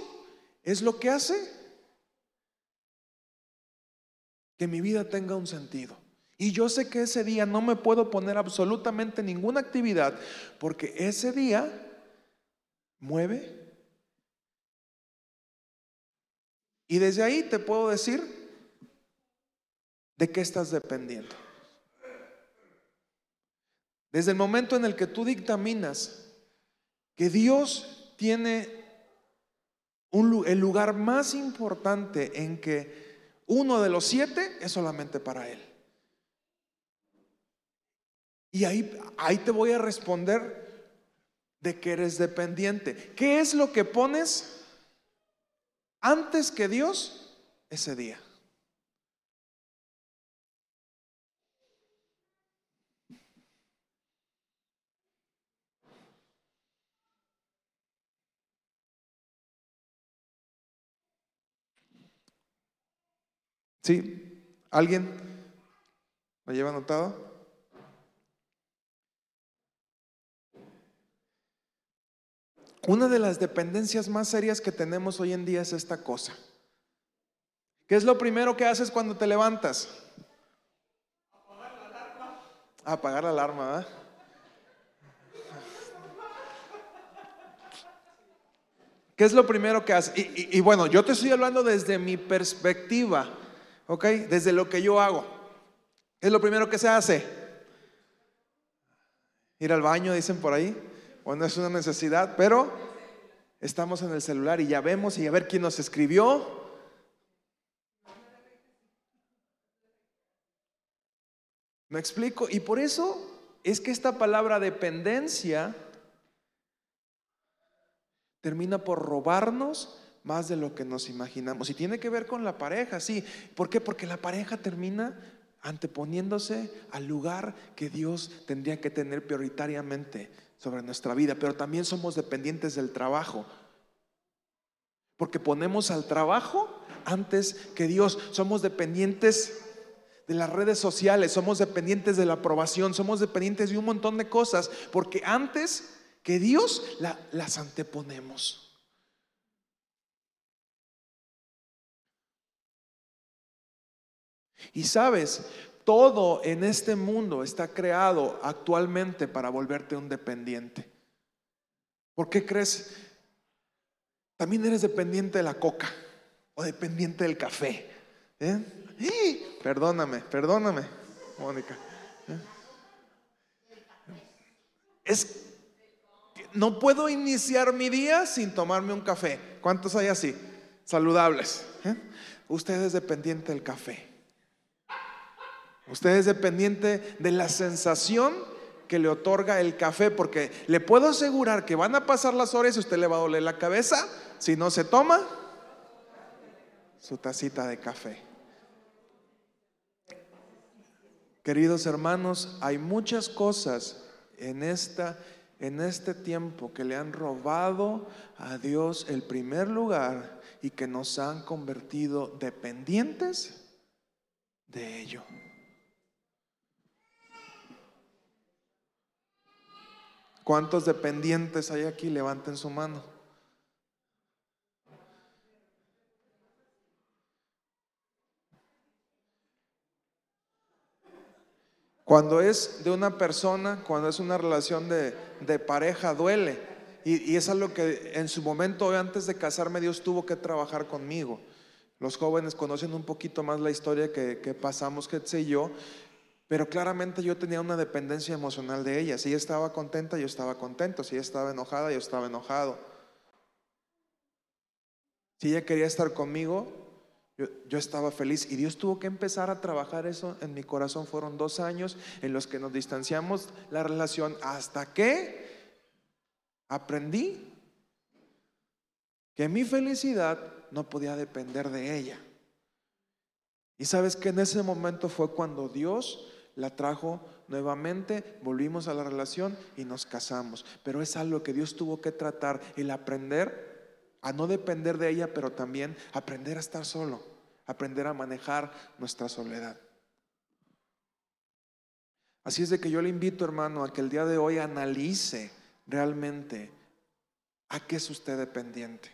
es lo que hace que mi vida tenga un sentido. Y yo sé que ese día no me puedo poner absolutamente ninguna actividad porque ese día mueve. Y desde ahí te puedo decir ¿De qué estás dependiendo? Desde el momento en el que tú dictaminas que Dios tiene el lugar más importante en que uno de los siete es solamente para Él. Y ahí, ahí te voy a responder de que eres dependiente. ¿Qué es lo que pones antes que Dios ese día? ¿Sí? ¿Alguien lo lleva anotado? Una de las dependencias más serias que tenemos hoy en día es esta cosa. ¿Qué es lo primero que haces cuando te levantas? Apagar la alarma. Apagar la alarma, ¿Qué es lo primero que haces? y, bueno, yo te estoy hablando desde mi perspectiva. ¿Ok? Desde lo que yo hago. Es lo primero que se hace. Ir al baño, dicen por ahí. O no es una necesidad, pero estamos en el celular y ya vemos y a ver quién nos escribió. ¿Me explico? Y por eso es que esta palabra dependencia termina por robarnos más de lo que nos imaginamos. Y tiene que ver con la pareja, sí. ¿Por qué? Porque la pareja termina anteponiéndose al lugar que Dios tendría que tener prioritariamente sobre nuestra vida. Pero también somos dependientes del trabajo. Porque ponemos al trabajo antes que Dios. Somos dependientes de las redes sociales, somos dependientes de la aprobación, somos dependientes de un montón de cosas, porque antes que Dios las anteponemos. Y sabes, todo en este mundo está creado actualmente para volverte un dependiente. ¿Por qué crees? También eres dependiente de la coca o dependiente del café. ¿eh? Perdóname, perdóname, Mónica. ¿eh? Es no puedo iniciar mi día sin tomarme un café. ¿Cuántos hay así? Saludables. ¿eh? Usted es dependiente del café. Usted es dependiente de la sensación que le otorga el café, porque le puedo asegurar que van a pasar las horas y usted le va a doler la cabeza si no se toma su tacita de café. Queridos hermanos, hay muchas cosas en esta en este tiempo que le han robado a Dios el primer lugar y que nos han convertido dependientes de ello. ¿Cuántos dependientes hay aquí? Levanten su mano. Cuando es de una persona, cuando es una relación de, pareja, duele. Y, es algo que en su momento, antes de casarme, Dios tuvo que trabajar conmigo. Los jóvenes conocen un poquito más la historia que, que pasamos, que sé yo, pero claramente yo tenía una dependencia emocional de ella. Si ella estaba contenta, yo estaba contento. Si ella estaba enojada, yo estaba enojado. Si ella quería estar conmigo, yo, estaba feliz y Dios tuvo que empezar a trabajar eso en mi corazón. Fueron dos años en los que nos distanciamos la relación hasta que aprendí que mi felicidad no podía depender de ella. Y sabes que en ese momento fue cuando Dios la trajo nuevamente, volvimos a la relación y nos casamos. Pero es algo que Dios tuvo que tratar, el aprender a no depender de ella, pero también aprender a estar solo, aprender a manejar nuestra soledad. Así es de que yo le invito, hermano, a que el día de hoy analice realmente a qué es usted dependiente.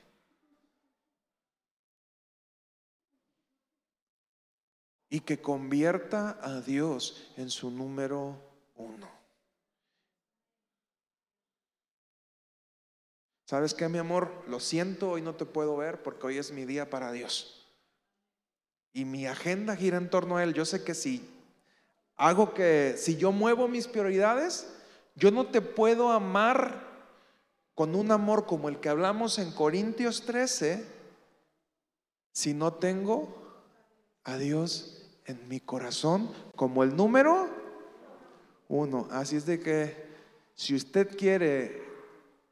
Y que convierta a Dios en su número uno. ¿Sabes qué, mi amor? Lo siento, hoy no te puedo ver porque hoy es mi día para Dios. Y mi agenda gira en torno a Él. Yo sé que si hago que, si yo muevo mis prioridades, yo no te puedo amar con un amor como el que hablamos en Corintios 13 si no tengo a Dios en mi corazón como el número uno. Así es de que si usted quiere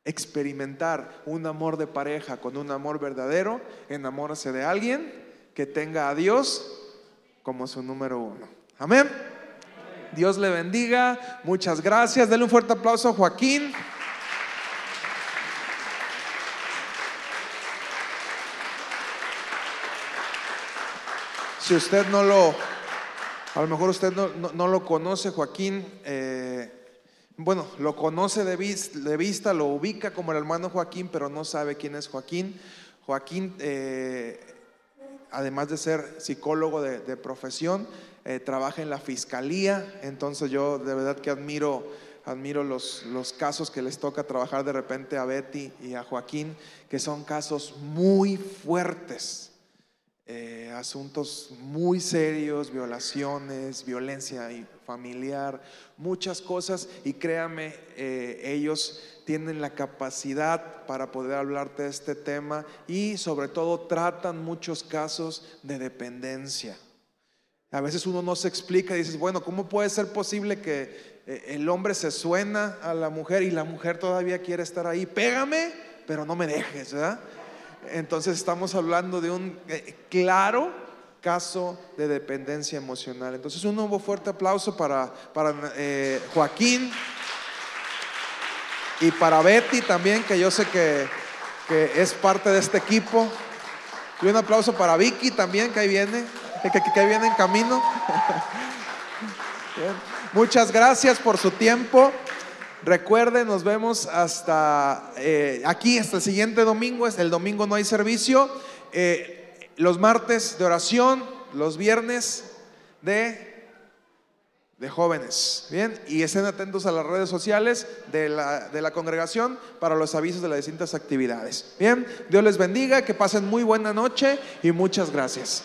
experimentar un amor de pareja con un amor verdadero, enamórase de alguien que tenga a Dios como su número uno. Amén. Dios le bendiga. Muchas gracias. Denle un fuerte aplauso a Joaquín. Si usted no lo, a lo mejor usted no, lo conoce, Joaquín, eh, bueno, lo conoce de vista, lo ubica como el hermano Joaquín, pero no sabe quién es Joaquín. Joaquín, eh, además de ser psicólogo de, profesión, eh, trabaja en la fiscalía, entonces yo de verdad que admiro, admiro los, los casos que les toca trabajar de repente a Betty y a Joaquín, que son casos muy fuertes. Eh, asuntos muy serios, violaciones, violencia familiar, muchas cosas y créame, eh, ellos tienen la capacidad para poder hablarte de este tema y sobre todo tratan muchos casos de dependencia. A veces uno no se explica y dices, bueno, ¿cómo puede ser posible que eh, el hombre se suena a la mujer y la mujer todavía quiere estar ahí? Pégame, pero no me dejes, ¿verdad? Entonces estamos hablando de un eh, claro caso de dependencia emocional. Entonces un nuevo fuerte aplauso para, para eh, Joaquín y para Betty también, que yo sé que, que es parte de este equipo. Y un aplauso para Vicky también, que ahí viene, que, que- ahí viene en camino. Muchas gracias por su tiempo. Recuerden, nos vemos hasta eh, aquí, hasta el siguiente domingo. El domingo no hay servicio. Eh, los martes de oración, los viernes de, de jóvenes. Bien, y estén atentos a las redes sociales de la, de la congregación para los avisos de las distintas actividades. Bien, Dios les bendiga, que pasen muy buena noche y muchas gracias.